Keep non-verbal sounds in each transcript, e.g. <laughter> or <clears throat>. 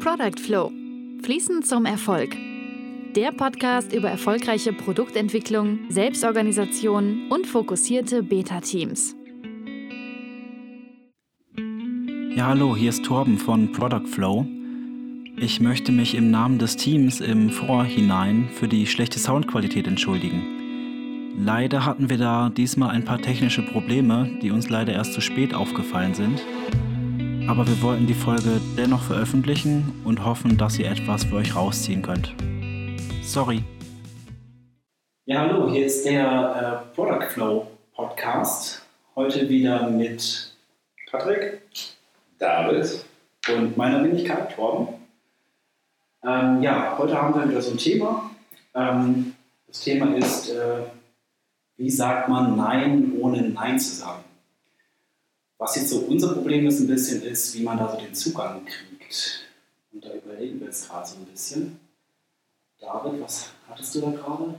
Product Flow. Fließend zum Erfolg. Der Podcast über erfolgreiche Produktentwicklung, Selbstorganisation und fokussierte Beta-Teams. Ja, hallo, hier ist Torben von Product Flow. Ich möchte mich im Namen des Teams im Vorhinein für die schlechte Soundqualität entschuldigen. Leider hatten wir da diesmal ein paar technische Probleme, die uns leider erst zu spät aufgefallen sind aber wir wollten die Folge dennoch veröffentlichen und hoffen, dass ihr etwas für euch rausziehen könnt. Sorry. Ja, hallo, hier ist der äh, Product Flow Podcast. Heute wieder mit Patrick, David und meiner Wenigkeit, Torben. Ähm, ja, heute haben wir wieder so ein Thema. Ähm, das Thema ist, äh, wie sagt man Nein, ohne Nein zu sagen? Was jetzt so unser Problem ist ein bisschen, ist, wie man da so den Zugang kriegt. Und da überlegen wir jetzt gerade so ein bisschen. David, was hattest du da gerade?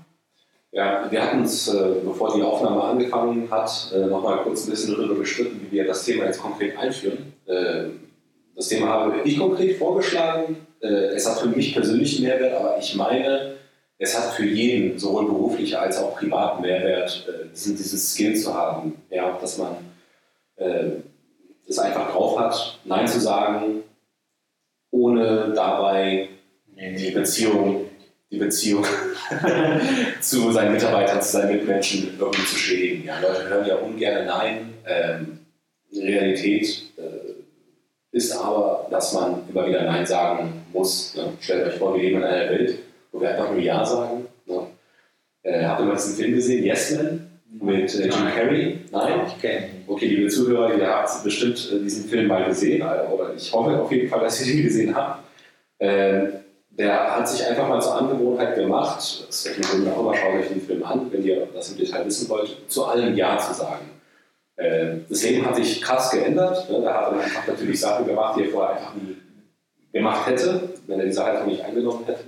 Ja, wir hatten uns, äh, bevor die Aufnahme angefangen hat, äh, nochmal kurz ein bisschen darüber gestritten, wie wir das Thema jetzt konkret einführen. Äh, das Thema habe ich konkret vorgeschlagen. Es hat für mich persönlich Mehrwert, aber ich meine, es hat für jeden, sowohl beruflich als auch privaten Mehrwert, diesen, diesen Skill zu haben, ja, dass man äh, es einfach drauf hat, Nein zu sagen, ohne dabei die Beziehung, die Beziehung <laughs> zu seinen Mitarbeitern, zu seinen Mitmenschen irgendwie zu schädigen. Ja, Leute hören ja ungern Nein. Ähm, Realität äh, ist aber, dass man immer wieder Nein sagen muss. Ne? Stellt euch vor, wir leben in einer Welt, wo wir einfach nur Ja sagen. Ne? Äh, habt ihr mal diesen Film gesehen, Yes Man? Mit äh, Jim Carrey? Nein? Ihn. Okay, liebe Zuhörer, ihr habt bestimmt äh, diesen Film mal gesehen, äh, oder ich hoffe auf jeden Fall, dass ihr ihn gesehen habt. Ähm, der hat sich einfach mal zur Angewohnheit gemacht, das ist vielleicht auch immer, schaut euch den Film an, wenn ihr das im Detail wissen wollt, zu allem Ja zu sagen. Ähm, das Leben hat sich krass geändert. Ne? Da hat er einfach natürlich Sachen gemacht, die er vorher einfach nie gemacht hätte, wenn er diese Haltung nicht eingenommen hätte.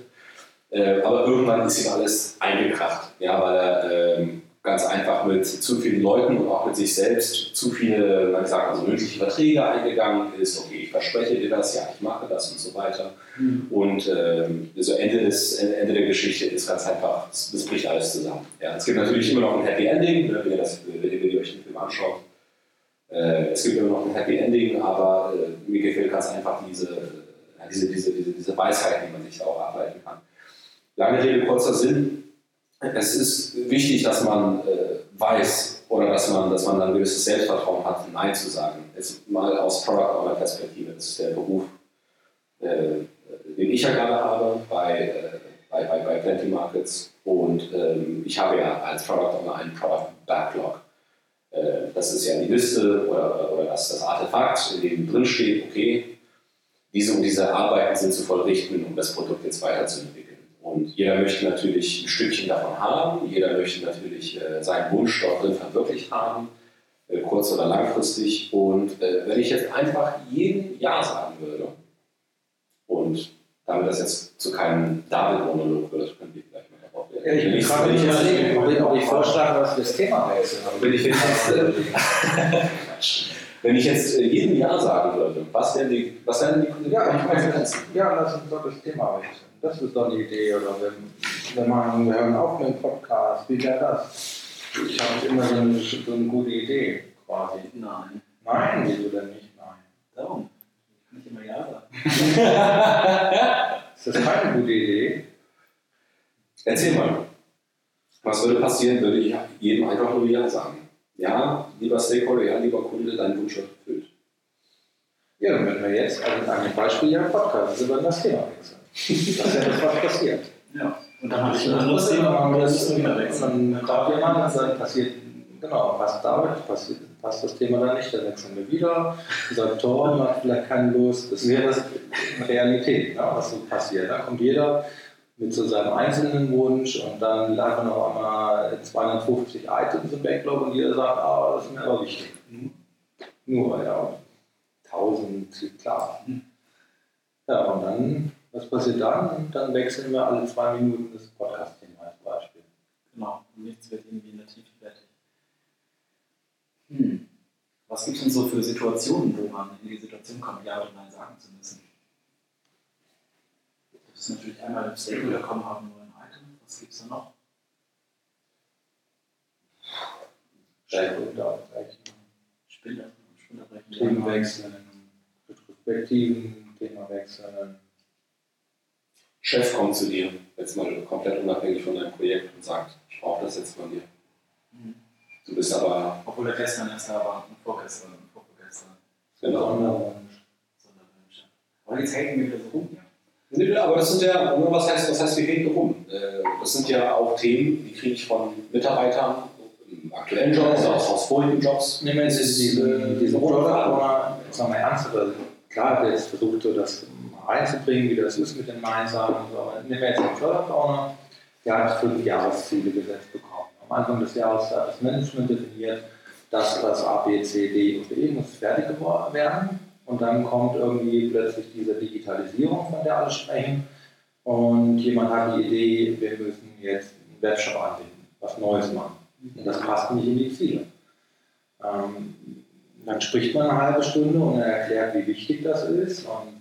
Äh, aber irgendwann ist ihm alles eingekracht, ja, weil er ähm, ganz einfach mit zu vielen Leuten und auch mit sich selbst zu viele, man sagt also mündliche Verträge eingegangen ist, okay, ich verspreche dir das, ja, ich mache das und so weiter. Mhm. Und ähm, so Ende, des, Ende der Geschichte ist ganz einfach, das bricht alles zusammen. Ja, es gibt natürlich immer noch ein Happy Ending, ne, wenn, ihr das, wenn ihr euch den Film anschaut. Äh, es gibt immer noch ein Happy Ending, aber äh, mir gefällt ganz einfach diese, diese, diese, diese, diese Weisheit, die man sich da auch arbeiten kann. Lange Rede, kurzer Sinn es ist wichtig, dass man äh, weiß oder dass man, dass man ein gewisses Selbstvertrauen hat, Nein zu sagen. Jetzt mal aus Product Owner Perspektive, das ist der Beruf, äh, den ich ja gerade habe bei, äh, bei, bei, bei Plenty Markets und ähm, ich habe ja als Product Owner einen Product Backlog. Äh, das ist ja die Liste oder, oder das, das Artefakt, in dem drin steht, okay, diese und diese Arbeiten sind zu vollrichten, um das Produkt jetzt weiterzuentwickeln. Und jeder möchte natürlich ein Stückchen davon haben, jeder möchte natürlich äh, seinen Wunsch dort drin verwirklicht haben, äh, kurz- oder langfristig. Und äh, wenn ich jetzt einfach jeden Ja sagen würde und damit das jetzt zu keinem David-Monolog wird, können wir vielleicht mal darauf ja, ich bin gerade nicht überlegen, ob ich, ob ich vorschlage, was das Thema wechseln. Wenn ich jetzt, <laughs> wenn ich jetzt äh, jedem Ja sagen würde, was wären die, was wären die Ja, ich meine, ja, lass uns doch das Thema wechseln. Das ist doch eine Idee. Oder wenn, wenn man, wir hören auf mit dem Podcast, wie wäre das? Ich habe immer so eine, so eine gute Idee quasi. Nein. Nein, wieso denn nicht? Nein. Darum. Ich kann nicht immer Ja sagen. <laughs> ist das keine gute Idee? Erzähl mal. Was würde passieren, würde ich jedem einfach nur Ja sagen? Ja, lieber Stakeholder, ja, lieber Kunde, dein Wunsch wird erfüllt. Ja, dann werden wir jetzt an einem Beispiel ja Podcast über das Thema wechseln. Das ist ja das, was passiert. Ja. Und dann habe ich ein anderes Thema, das ist wieder wechseln. Dann darf jemand, dann passiert, genau, passt damit, passiert, passt das Thema dann nicht, dann wechseln wir wieder. Sagt Tor, hat vielleicht keine Lust. Das wäre das Realität, ne, was so passiert. Da kommt jeder mit so seinem einzelnen Wunsch und dann landen noch einmal 250 Items im Backlog und jeder sagt, ah, das ist mir aber wichtig. Mhm. Nur, ja, 1000, klar. Mhm. Ja, und dann was passiert dann? Dann wechseln wir alle zwei Minuten das Podcast-Thema als Beispiel. Genau, und nichts wird irgendwie in der Tiefe fertig. Hm. Was gibt es denn so für Situationen, wo man in die Situation kommt, Ja oder Nein sagen zu müssen? ist natürlich einmal im Stakeholder kommen haben nur ein Item. Was gibt es da noch? Spinner, Themen wechseln, Retrospektiven, Thema wechseln. Chef kommt zu dir, jetzt mal komplett unabhängig von deinem Projekt und sagt, ich brauche das jetzt von dir. Mhm. Du bist aber. Obwohl er gestern erst da war, und vorgestern und vorgestern. Genau. Sonderwunsch. Sonderwünsche. Aber jetzt hängen wir wieder so rum, ja. Nee, aber das sind ja, was heißt, was heißt wir hängen rum? Äh, das sind ja auch Themen, die kriege ich von Mitarbeitern im aktuellen Job oder auch aus vorigen Jobs. Nehmen wir jetzt diese, diese Product Owner, sagen wir ernst, aber klar, der jetzt versucht, das reinzubringen, wie das ist mit den Mainsamen und so. Nehmen wir jetzt den Owner, der hat fünf Jahresziele gesetzt bekommen. Am Anfang des Jahres hat das Management definiert, dass das A, B, C, D und E muss fertig werden. Und dann kommt irgendwie plötzlich diese Digitalisierung, von der alle sprechen. Und jemand hat die Idee, wir müssen jetzt einen Webshop anbieten, was Neues machen. Und das passt nicht in die Ziele. Ähm, dann spricht man eine halbe Stunde und er erklärt, wie wichtig das ist. Und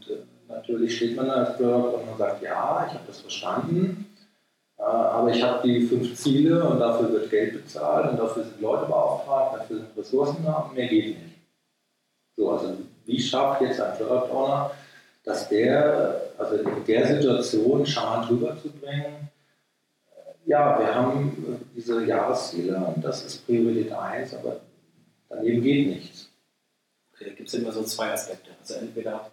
natürlich steht man da als Bürger und man sagt, ja, ich habe das verstanden. Äh, aber ich habe die fünf Ziele und dafür wird Geld bezahlt und dafür sind Leute beauftragt, dafür sind Ressourcen da und mehr geht nicht. So, also wie schafft jetzt ein Product Owner, dass der, also in der Situation charmant rüberzubringen, ja, wir haben diese Jahresziele und das ist Priorität 1, aber daneben geht nichts. Okay, da gibt es immer so zwei Aspekte. Also entweder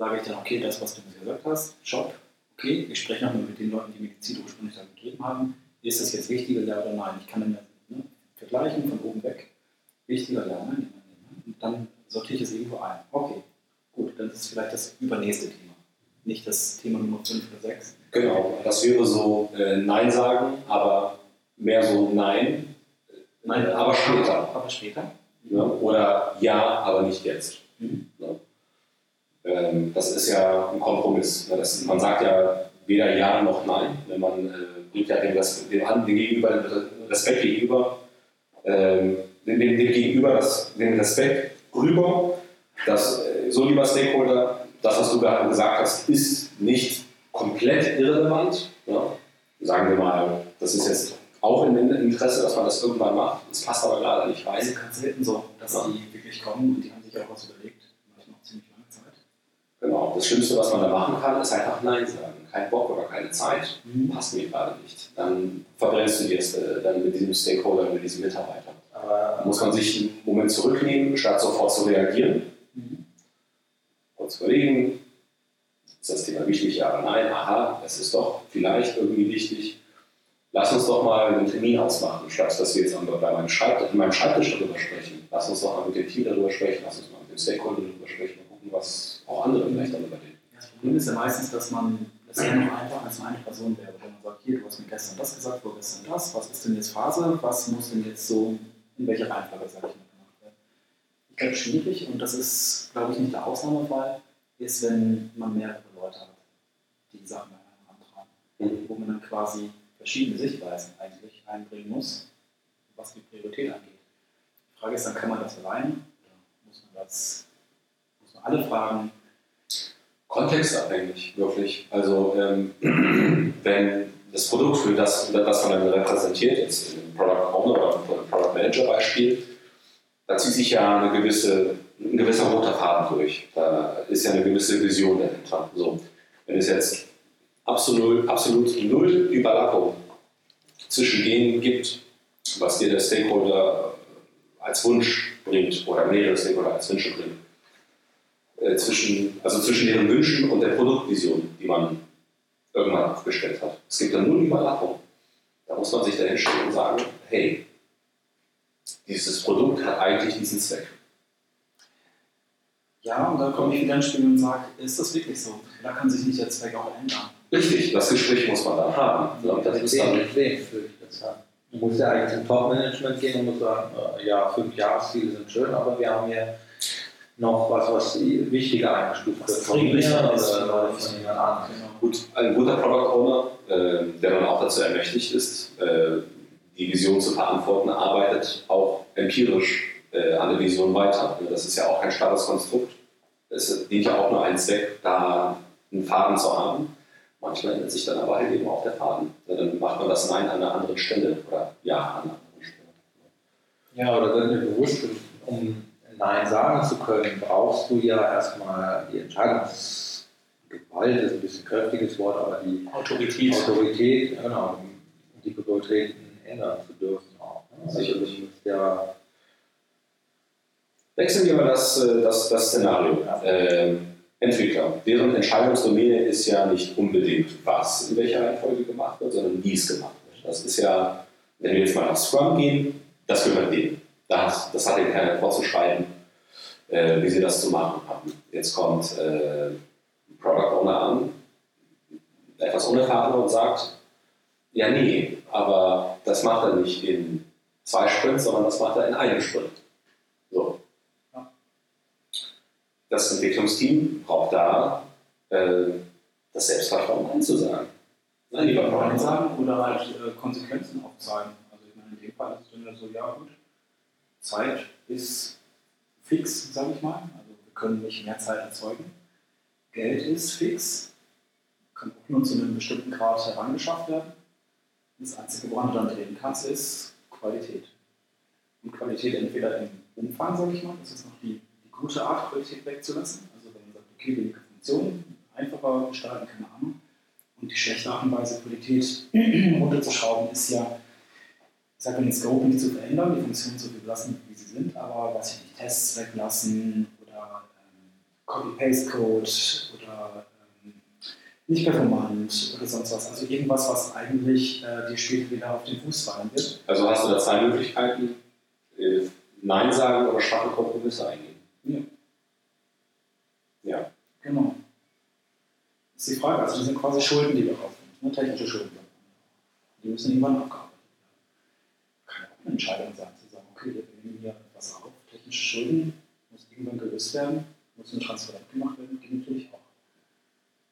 sage ich dann, okay, das, was du mir gesagt hast, Job, okay, ich spreche nochmal mit den Leuten, die mir die Ziele ursprünglich da gegeben haben, ist das jetzt wichtiger, ja oder nein? Ich kann dann ne, vergleichen von oben weg, wichtiger, ja, nein, nein, Und dann sortiere ich es irgendwo ein. Okay, gut, dann ist es vielleicht das übernächste Thema, nicht das Thema Nummer 5 oder 6. Genau, das wäre so äh, Nein sagen, aber mehr so Nein, nein aber später. Aber später. Ja, oder Ja, aber nicht jetzt. Mhm. Ähm, das ist ja ein Kompromiss. Ne? Das, man sagt ja weder Ja noch Nein. Ne? Man äh, bringt ja dem, dem, dem Gegenüber den Respekt gegenüber, ähm, dem, dem, Gegenüber das, den Respekt rüber, dass äh, so lieber Stakeholder, das, was du gerade gesagt hast, ist nicht komplett irrelevant. Ja? Sagen wir mal, das ist jetzt auch im Interesse, dass man das irgendwann macht. Das passt aber leider nicht rein. Es ist ganz selten so, dass ja. die wirklich kommen und die haben sich auch was überlegt. Genau, das Schlimmste, was man da machen kann, ist einfach Nein sagen. Kein Bock oder keine Zeit, mhm. passt mir gerade nicht. Dann verbrennst du dir es äh, dann mit diesem Stakeholder, mit diesem Mitarbeiter. Aber da muss man sich einen Moment zurücknehmen, statt sofort zu reagieren. Mhm. Kurz überlegen, ist das Thema wichtig? Ja oder nein? Aha, es ist doch vielleicht irgendwie wichtig. Lass uns doch mal einen Termin ausmachen, statt dass wir jetzt bei meinem Schreibtisch, in meinem Schreibtisch darüber sprechen. Lass uns doch mal mit dem Team darüber sprechen, lass uns mal mit dem Stakeholder darüber sprechen und gucken, was auch andere vielleicht darüber denken. Das Problem ist ja meistens, dass man es ja noch einfach als eine Person wäre. Wenn man sagt, hier, du hast mir gestern das gesagt, vorgestern das, was ist denn jetzt Phase, was muss denn jetzt so, in welcher Reihenfolge, sage ich mal, gemacht werden. Ich glaube, schwierig, und das ist, glaube ich, nicht der Ausnahmefall, ist, wenn man mehrere Leute hat, die Sachen antragen, mhm. wo man dann quasi verschiedene Sichtweisen eigentlich einbringen muss, was die Priorität angeht. Die Frage ist dann, kann man das alleine oder muss man das, muss man alle Fragen kontextabhängig, wirklich. Also ähm, <clears throat> wenn das Produkt für das, das man dann repräsentiert, jetzt im Product Owner oder Product Manager Beispiel, da zieht sich ja eine gewisse, ein gewisser roter Faden durch. Da ist ja eine gewisse Vision dahinter. So, wenn es jetzt absolut, absolut null Überlappung zwischen denen gibt, was dir der Stakeholder als Wunsch bringt oder mehrere Stakeholder als Wünsche bringt, äh, zwischen, also zwischen deren Wünschen und der Produktvision, die man irgendwann aufgestellt hat. Es gibt da nur Überlappung. Da muss man sich dahin stellen und sagen, hey, dieses Produkt hat eigentlich diesen Zweck. Ja, und dann komme ich wieder ins Spiel und sage, ist das wirklich so? Da kann sich nicht der Zweck auch ändern. Richtig, das Gespräch muss man dann haben. Und das ist dann Du musst ja eigentlich zum Top-Management gehen und musst sagen, äh, ja, fünf Jahresziele sind schön, aber wir haben hier noch was, was wichtiger eingestuft wird von mir oder von jemand anderem. Gut, ein guter Product Owner, äh, der dann auch dazu ermächtigt ist, äh, die Vision zu verantworten, arbeitet auch empirisch äh, an der Vision weiter. Das ist ja auch kein starres Konstrukt. Es dient ja auch nur einen Zweck, da einen Faden zu haben. Manchmal ändert sich dann aber halt eben auch der Faden. Dann macht man das Nein an einer anderen Stelle oder Ja an einer anderen Stelle. Ja, oder du bewusst, um Nein sagen zu können, brauchst du ja erstmal die Entscheidungsgewalt, ist ein bisschen kräftiges Wort, aber die Autorität. Autorität, genau, um die Prioritäten ändern zu dürfen auch. Ne? Sicherlich. Also, ja Wechseln wir mal das, äh, das, das Szenario. Ähm, Entwickler. Deren Entscheidungsdomäne ist ja nicht unbedingt, was in welcher Reihenfolge gemacht wird, sondern wie es gemacht wird. Das ist ja, wenn wir jetzt mal nach Scrum gehen, das gehört denen. Das, das hat ihnen keiner vorzuschreiben, äh, wie sie das zu machen haben. Jetzt kommt äh, ein Product Owner an, etwas unerfahrener und sagt, ja nee, aber das macht er nicht in zwei Sprints, sondern das macht er in einem Sprint. So das Entwicklungsteam braucht da äh, das Selbstvertrauen einzusagen. Nein, lieber Nein sagen oder halt äh, Konsequenzen aufzeigen. Also ich meine, in dem Fall ist es dann so, ja gut, Zeit ist fix, sage ich mal. Also wir können nicht mehr Zeit erzeugen. Geld ist fix, kann auch nur zu einem bestimmten Grad herangeschafft werden. Das Einzige, woran du dann drehen kannst, ist Qualität. Und Qualität entweder im Umfang, sage ich mal, das ist noch die gute Art, Qualität wegzulassen. Also wenn man sagt, okay, weniger Funktionen, einfacher gestalten, keine Ahnung. Und die schlechte Art und Weise, Qualität <clears throat> runterzuschrauben, ist ja, ich sage den Scope nicht zu verändern, die Funktionen so belassen, wie sie sind, aber weiß ich nicht, Tests weglassen oder ähm, Copy-Paste-Code oder ähm, nicht performant oder sonst was. Also irgendwas, was eigentlich äh, dir später wieder auf den Fuß fallen wird. Also hast du da zwei Möglichkeiten, äh, Nein sagen oder schwache Kompromisse eingehen. Ja. Ja. Genau. Das ist die Frage. Also, das sind quasi Schulden, die wir aufnehmen. Ne? Technische Schulden. Die müssen irgendwann abgearbeitet werden. Kann auch eine Entscheidung sein, zu sagen, okay, wir nehmen hier etwas auf. Technische Schulden muss irgendwann gelöst werden, muss eine Transferent gemacht werden, geht natürlich auch.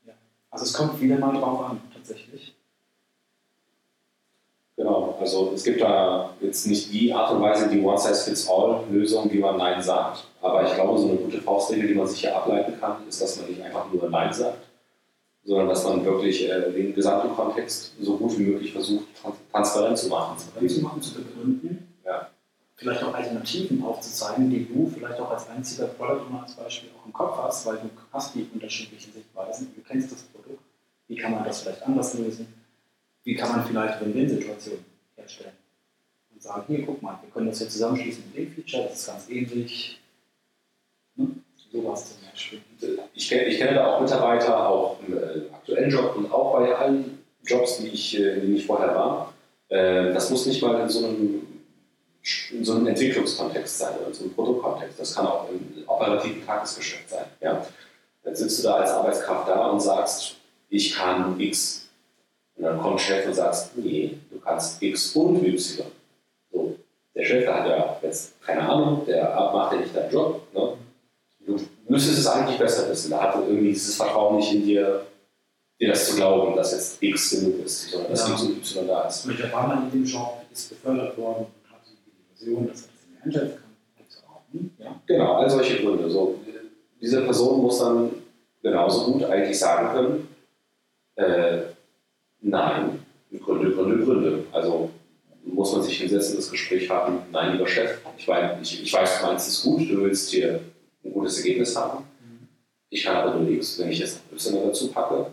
Ja. Also, es kommt wieder mal drauf an, tatsächlich. Genau, also es gibt da jetzt nicht die Art und Weise, die One-Size-Fits-All-Lösung, wie man Nein sagt. Aber ich glaube, so eine gute Faustregel, die man sich hier ableiten kann, ist, dass man nicht einfach nur Nein sagt, sondern dass man wirklich äh, den gesamten Kontext so gut wie möglich versucht, transparent zu machen. Transparent zu machen, zu begründen. Ja. Vielleicht auch Alternativen aufzuzeigen, die du vielleicht auch als einziger Product Owner als Beispiel auch im Kopf hast, weil du hast die unterschiedlichen Sichtweisen, du kennst das Produkt. Wie kann man das vielleicht anders lösen? wie kann man vielleicht Win-Win-Situationen herstellen? Und sagen, hier, guck mal, wir können das hier zusammenschließen mit dem Feature, das ist ganz ähnlich. Sowas zum Beispiel. Ich kenne, ich kenne da auch Mitarbeiter, auch im äh, aktuellen Job und auch bei allen Jobs, die ich, äh, denen ich vorher war. Äh, das muss nicht mal in so einem in so einem Entwicklungskontext sein oder in so einem Produktkontext. Das kann auch im operativen Tagesgeschäft sein. Ja? Dann sitzt du da als Arbeitskraft da und sagst, ich kann X. Und dann kommt Chef und sagt, nee, du kannst X und Y. So, der Chef der hat ja jetzt keine Ahnung, der macht ja nicht deinen Job. Ne? Du müsstest es eigentlich besser wissen. Da hat er irgendwie dieses Vertrauen nicht in dir, dir das zu glauben, dass jetzt X genug ist, sondern dass ja. X und Y da ist. Und der Partner in dem Job ist befördert worden und hat die Vision, dass er das nicht mehr einschätzen kann. Ja. Genau, all solche Gründe. So, diese Person muss dann genauso gut eigentlich sagen können, äh, Nein, Gründe, Gründe, Gründe. Also muss man sich hinsetzen, das Gespräch haben, nein, lieber Chef, ich weiß, ich, ich weiß du meinst es gut, du willst hier ein gutes Ergebnis haben. Ich kann aber nur X, wenn ich jetzt Y dazu packe,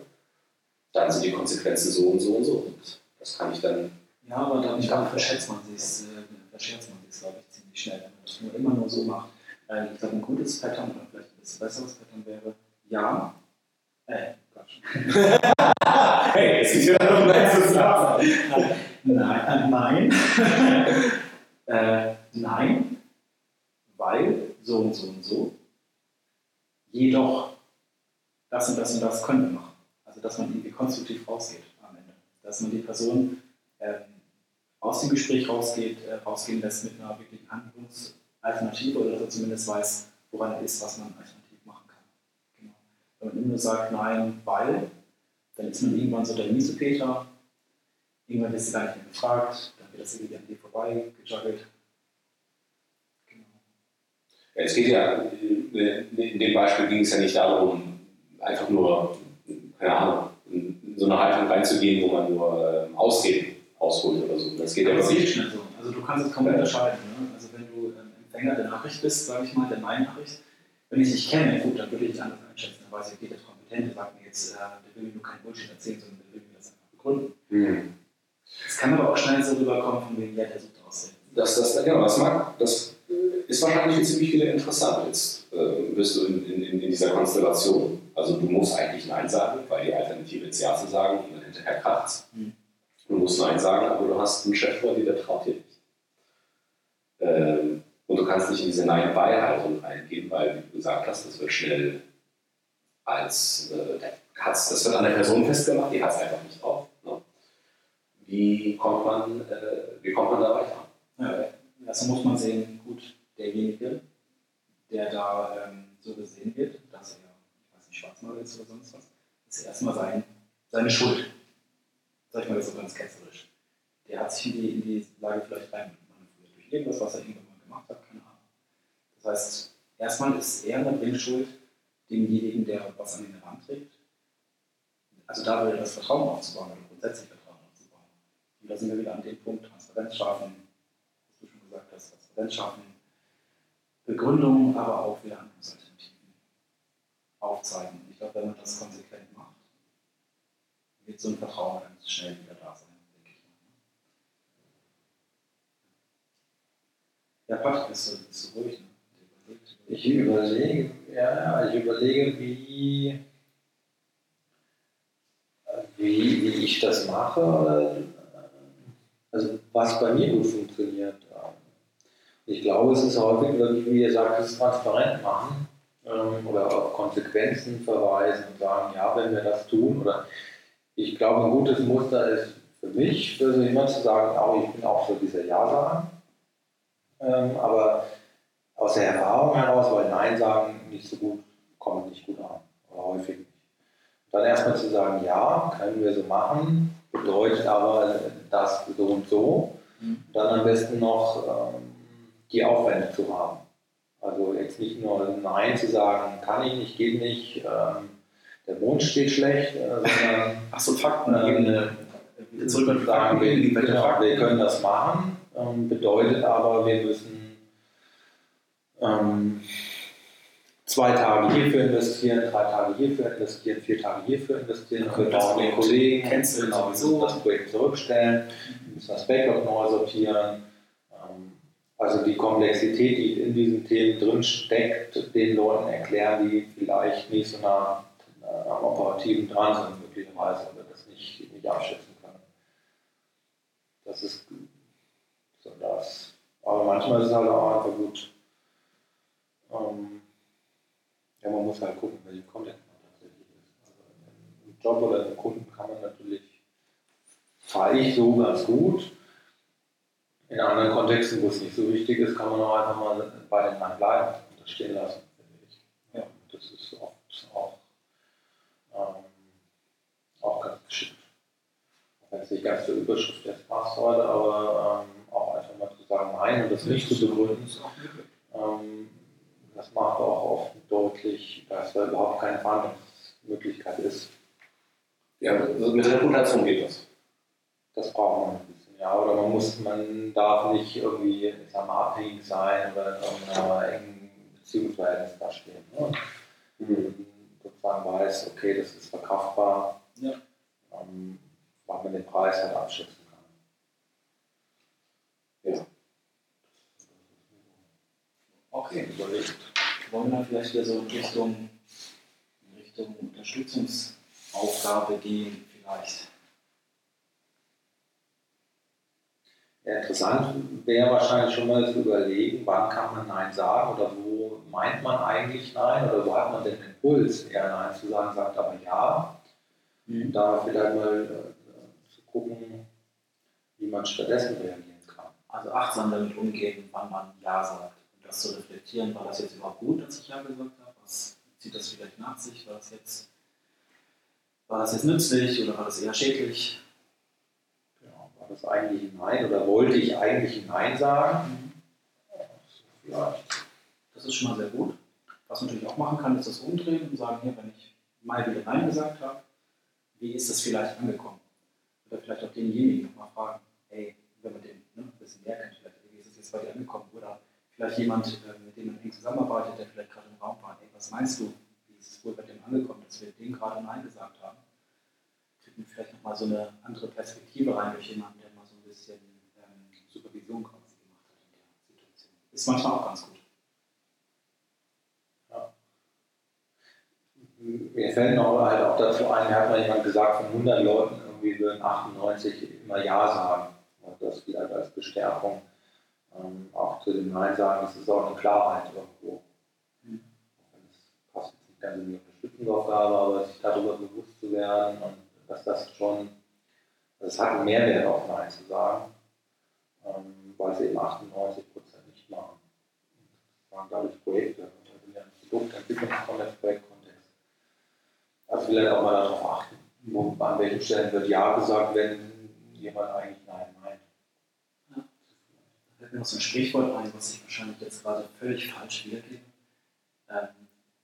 dann sind die Konsequenzen so und so und so. Und das kann ich dann. Ja, aber dann verschätzt man sich äh, verschätzt man sich, glaube ich, ziemlich schnell, wenn man das nur immer nur so macht. Äh, ich glaube, ein gutes Pattern oder vielleicht ein bisschen besseres Pattern wäre, ja, äh, Quatsch. <laughs> hey, es ist wieder noch Nein zu sagen. Nein, nein. äh, nein, weil so und so und so. Jedoch, das und das und das können wir machen. Also, dass man irgendwie konstruktiv rausgeht am Ende. Dass man die Person ähm, aus dem Gespräch rausgeht, äh, rausgehen lässt mit einer wirklichen Handlungsalternative oder er zumindest weiß, woran er ist, was man alternativ machen kann. Genau. Wenn man nur sagt, nein, weil, dann ist man irgendwann so der Miesepeter. Irgendwann ist sie gar nicht mehr gefragt. Dann wird das irgendwie an dir vorbei gejuggelt. Es geht ja, in dem Beispiel ging es ja nicht darum, einfach nur, keine Ahnung, in so eine Haltung reinzugehen, wo man nur ähm, Ausreden ausholt oder so. Das geht ja Das wirklich. schnell so. Also du kannst es kaum unterscheiden. Ne? Also wenn du ähm, Empfänger der Nachricht bist, sage ich mal, der Nein-Nachricht, wenn ich dich kenne, gut, dann würde ich dich anders einschätzen. Dann weiß ich, okay, der ist kompetent, der sagt mir jetzt, äh, der will mir nur keinen Bullshit erzählen, sondern der will mir das einfach begründen. Hm. Es kann aber auch schnell so rüberkommen, von wegen, ja, der sucht aussehen. Das, das, genau, das, mag, das ist wahrscheinlich für ziemlich viele interessant. Jetzt äh, bist du in, in, in dieser Konstellation. Also du musst eigentlich Nein sagen, weil die Alternative ist Ja zu sagen und dann hinterher kracht's. Mhm. Du musst Nein sagen, aber du hast einen Chef vor dir, der traut dir nicht. Ähm, und du kannst nicht in diese Nein-Beihaltung reingehen, weil, wie du gesagt hast, das wird schnell als, äh, das wird an der Person festgemacht, die hat es einfach nicht drauf. Ne? Wie, kommt man, äh, wie kommt man da weiter? Ja, erstmal muss man sehen, derjenige, der da ähm, so gesehen wird, dass er, ich weiß nicht, Schwarzmaler ist oder sonst was, ist erstmal sein, seine Schuld. Sag ich mal jetzt so ganz ketzerisch. Der hat sich in die, in die Lage vielleicht rein manipuliert durch irgendwas, was er irgendwann gemacht hat, keine Ahnung. Das heißt, erstmal ist er in der Bringschuld demjenigen, der was an den Rand trägt. Also da wieder das Vertrauen aufzubauen oder grundsätzlich Vertrauen aufzubauen. Und da sind wir wieder an dem Punkt, Transparenz schaffen, was du schon gesagt hast, Transparenz schaffen, Begründung, aber auch wieder Handlungsalternativen aufzeigen. Ich glaube, wenn man das konsequent macht, wird so ein Vertrauen ganz schnell wieder da sein, denke ich. Ja, Patrick, bist du, bist du ruhig? Ne? Ich überlege, ja, ich überlege, wie, wie, wie ich das mache. Also was bei mir gut funktioniert. Ich glaube, es ist häufig wirklich, wie ihr sagt, es transparent machen ähm, oder auf Konsequenzen verweisen und sagen, ja, wenn wir das tun. Oder ich glaube, ein gutes Muster ist für mich, für so jemand zu sagen, auch ich bin auch so dieser Ja-Sager. Ähm, aber aus der Erfahrung heraus, weil Nein sagen nicht so gut, kommt nicht gut an. Oder häufig nicht. Dann erstmal zu sagen, ja, können wir so machen, bedeutet aber das so und so. Mhm. Dann am besten noch ähm, die Aufwände zu haben. Also jetzt nicht nur Nein zu sagen, kann ich nicht, geht nicht, ähm, der Mond steht schlecht, äh, sondern Achso, Faktenebene. Wieder zurück an die sagen, wir, genau, Fakten. wir können das machen, ähm, bedeutet aber, wir müssen ähm, zwei Tage hierfür investieren, drei Tage hierfür investieren, vier Tage hierfür investieren, können auch den Kollegen canceln genau, sowieso. das Projekt zurückstellen, müssen das Backlog neu sortieren. Also die Komplexität, die in diesen Themen drin steckt, den Leuten erklären, die vielleicht nicht so nah am Operativen dran sind, möglicherweise, oder das nicht, nicht abschätzen können. Das ist so das. Aber manchmal ist es halt auch einfach gut. Ähm, ja, man muss halt gucken, welchen Content man tatsächlich ist. Also im Job oder im Kunden kann man natürlich, fahre ich so ganz gut. In anderen Kontexten, wo es nicht so wichtig ist, kann man auch einfach mal bei den Mann bleiben und das stehen lassen, finde ich. Ja, das ist oft auch, ähm, auch ganz geschickt. Auch wenn es nicht ganz zur Überschrift jetzt passt heute, aber ähm, auch einfach mal zu sagen Nein und das nicht zu begründen. Ähm, das macht auch oft deutlich, dass da überhaupt keine Verhandlungsmöglichkeit ist. Ja, also mit Reputation geht das. Das braucht man ja. Oder man muss, man darf nicht irgendwie, ich sag mal, abhängig sein oder in einer engen Beziehungsverhältnis da stehen. Ne? Und sozusagen weiß, okay, das ist verkraftbar, Ja. ähm, weil man den Preis halt abschätzen kann. Ja. Okay, überlegt. Wollen wir vielleicht wieder so in Richtung, in Richtung Unterstützungsaufgabe gehen, vielleicht? Ja, interessant wäre wahrscheinlich schon mal zu überlegen, wann kann man Nein sagen oder wo meint man eigentlich Nein oder wo hat man den Impuls, eher Nein zu sagen, sagt aber Ja. Und da vielleicht mal äh, zu gucken, wie man stattdessen reagieren kann. Also achtsam damit umgehen, wann man Ja sagt. Und das zu reflektieren, war das jetzt überhaupt gut, dass ich Ja gesagt habe? Was zieht das vielleicht nach sich? War das jetzt, war das jetzt nützlich oder war das eher schädlich? Ja, war das eigentlich ein Nein oder wollte ich eigentlich ein Nein sagen? Vielleicht. Das ist schon mal sehr gut. Was man natürlich auch machen kann, ist das umdrehen und sagen, hier, wenn ich mal wieder Nein gesagt habe, wie ist das vielleicht angekommen? Oder vielleicht auch denjenigen nochmal fragen, hey, wenn man den ne, ein bisschen mehr kennt, wie ist es jetzt bei dir angekommen? Oder vielleicht jemand, äh, mit dem man eng zusammenarbeitet, der vielleicht gerade im Raum war, hey, was meinst du? Wie ist es wohl bei dem angekommen, dass wir dem gerade Nein gesagt haben? Man vielleicht nochmal so eine andere Perspektive rein durch jemanden, der mal so ein bisschen ähm, Supervision quasi gemacht hat in der Situation. Ist manchmal auch ganz gut. mir fällt noch halt auch dazu ein, mir hat mal jemand gesagt, von 100 Leuten irgendwie würden 98 immer Ja sagen. Und das vielleicht als Bestärkung ähm, auch zu dem Nein sagen, das ist auch eine Klarheit irgendwo. Mhm. Das passt jetzt nicht ganz in die Unterstützungsaufgabe, aber sich darüber bewusst zu werden und dass das schon, das hat einen Mehrwert auch Nein zu sagen, ähm, weil es eben 98 Prozent nicht machen. Das waren, glaube ich, Projekte, also wir Produktentwicklungskontext, Projektkontext. Also vielleicht auch mal darauf achten, wo, an welchen Stellen wird Ja gesagt, wenn jemand eigentlich Nein meint. Ja. Da fällt mir noch so ein Sprichwort ein, was ich wahrscheinlich jetzt gerade völlig falsch wiedergebe. Ähm,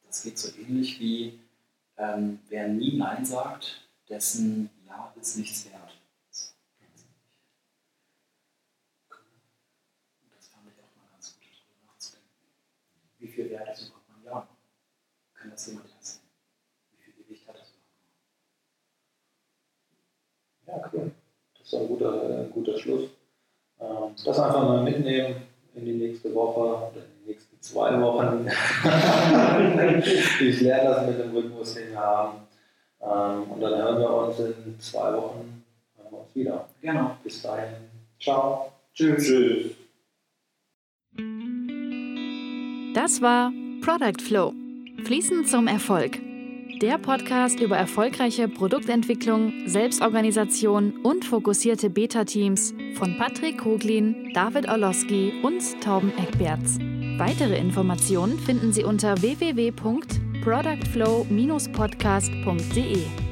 das geht so ähnlich wie, ähm, wer nie Nein sagt, dessen Ja ist nichts wert. Das fand ich auch mal ganz gut, darüber nachzudenken. Wie viel Wert ist überhaupt mein Ja? Kann das jemand erzählen? Wie viel Gewicht hat das überhaupt? Ja, cool. Das ist ein guter, ein guter Schluss. Ähm, das einfach mal mitnehmen in die nächste Woche oder in die nächsten zwei Wochen. <laughs> ich lerne das mit dem Rhythmus hinhaben. Ähm, und dann hören wir uns in zwei Wochen hören wir uns wieder. Genau. Bis dahin. Ciao. Tschüss. Tschüss. Das war Product Flow. Fließend zum Erfolg. Der Podcast über erfolgreiche Produktentwicklung, Selbstorganisation und fokussierte Beta-Teams von Patrick Koglin, David Orlowski und Torben Eckberts. Weitere Informationen finden Sie unter www.productflow-podcast.de.